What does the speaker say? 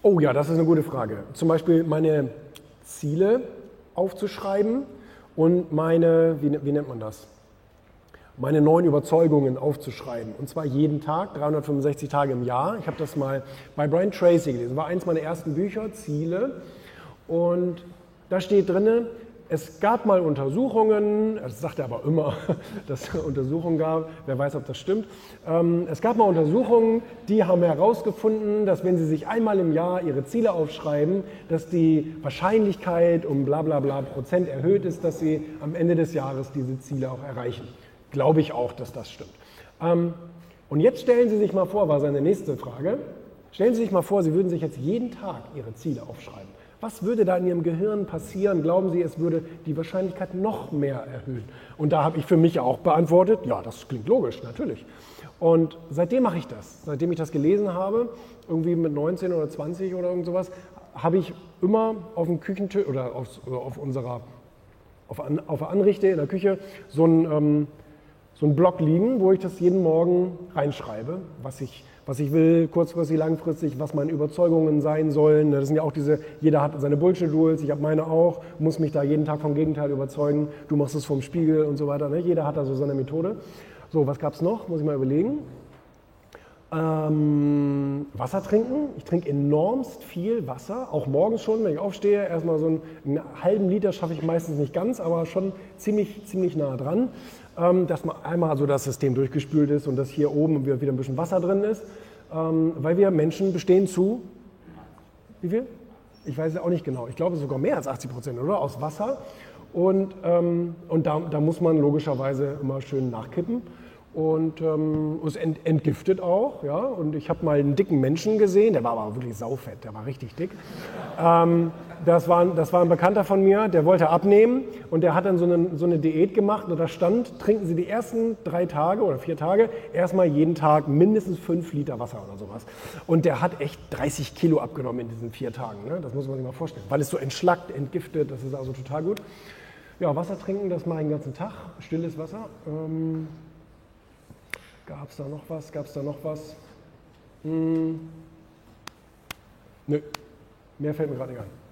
Oh ja, das ist eine gute Frage. Zum Beispiel meine Ziele aufzuschreiben und meine, wie, wie nennt man das? Meine neuen Überzeugungen aufzuschreiben. Und zwar jeden Tag, 365 Tage im Jahr. Ich habe das mal bei Brian Tracy gelesen. War eins meiner ersten Bücher, Ziele. Und da steht drin, es gab mal Untersuchungen, das sagt er aber immer, dass es Untersuchungen gab, wer weiß, ob das stimmt. Ähm, es gab mal Untersuchungen, die haben herausgefunden, dass wenn Sie sich einmal im Jahr Ihre Ziele aufschreiben, dass die Wahrscheinlichkeit um bla bla bla Prozent erhöht ist, dass Sie am Ende des Jahres diese Ziele auch erreichen. Glaube ich auch, dass das stimmt. Ähm, und jetzt stellen Sie sich mal vor, war seine nächste Frage, stellen Sie sich mal vor, Sie würden sich jetzt jeden Tag Ihre Ziele aufschreiben. Was würde da in Ihrem Gehirn passieren? Glauben Sie, es würde die Wahrscheinlichkeit noch mehr erhöhen? Und da habe ich für mich auch beantwortet, ja, das klingt logisch, natürlich. Und seitdem mache ich das. Seitdem ich das gelesen habe, irgendwie mit 19 oder 20 oder irgend sowas, habe ich immer auf dem Küchentisch oder auf, auf unserer auf, auf der Anrichte in der Küche so ein ähm, so einen Blog liegen, wo ich das jeden Morgen reinschreibe, was ich, was ich will, kurzfristig, langfristig, was meine Überzeugungen sein sollen. Das sind ja auch diese, jeder hat seine Bullshit-Rules, ich habe meine auch, muss mich da jeden Tag vom Gegenteil überzeugen, du machst es vom Spiegel und so weiter. Ne? Jeder hat da so seine Methode. So, was gab es noch? Muss ich mal überlegen. Ähm, Wasser trinken. Ich trinke enormst viel Wasser, auch morgens schon, wenn ich aufstehe. Erstmal so einen, einen halben Liter schaffe ich meistens nicht ganz, aber schon ziemlich, ziemlich nah dran. Ähm, dass man einmal so das System durchgespült ist und dass hier oben wieder ein bisschen Wasser drin ist. Ähm, weil wir Menschen bestehen zu, wie viel? Ich weiß es auch nicht genau. Ich glaube sogar mehr als 80 Prozent, oder? Aus Wasser. Und, ähm, und da, da muss man logischerweise immer schön nachkippen und ähm, es ent, entgiftet auch. Ja? Und ich habe mal einen dicken Menschen gesehen, der war aber wirklich saufett, der war richtig dick. Ähm, das, war, das war ein Bekannter von mir, der wollte abnehmen und der hat dann so eine, so eine Diät gemacht und da stand, trinken Sie die ersten drei Tage oder vier Tage erstmal jeden Tag mindestens fünf Liter Wasser oder sowas. Und der hat echt 30 Kilo abgenommen in diesen vier Tagen. Ne? Das muss man sich mal vorstellen, weil es so entschlackt, entgiftet, das ist also total gut. Ja, Wasser trinken, das mache ich den ganzen Tag, stilles Wasser. Ähm, Gab es da noch was? Gab es da noch was? Hm. Nö, mehr fällt mir gerade nicht ein.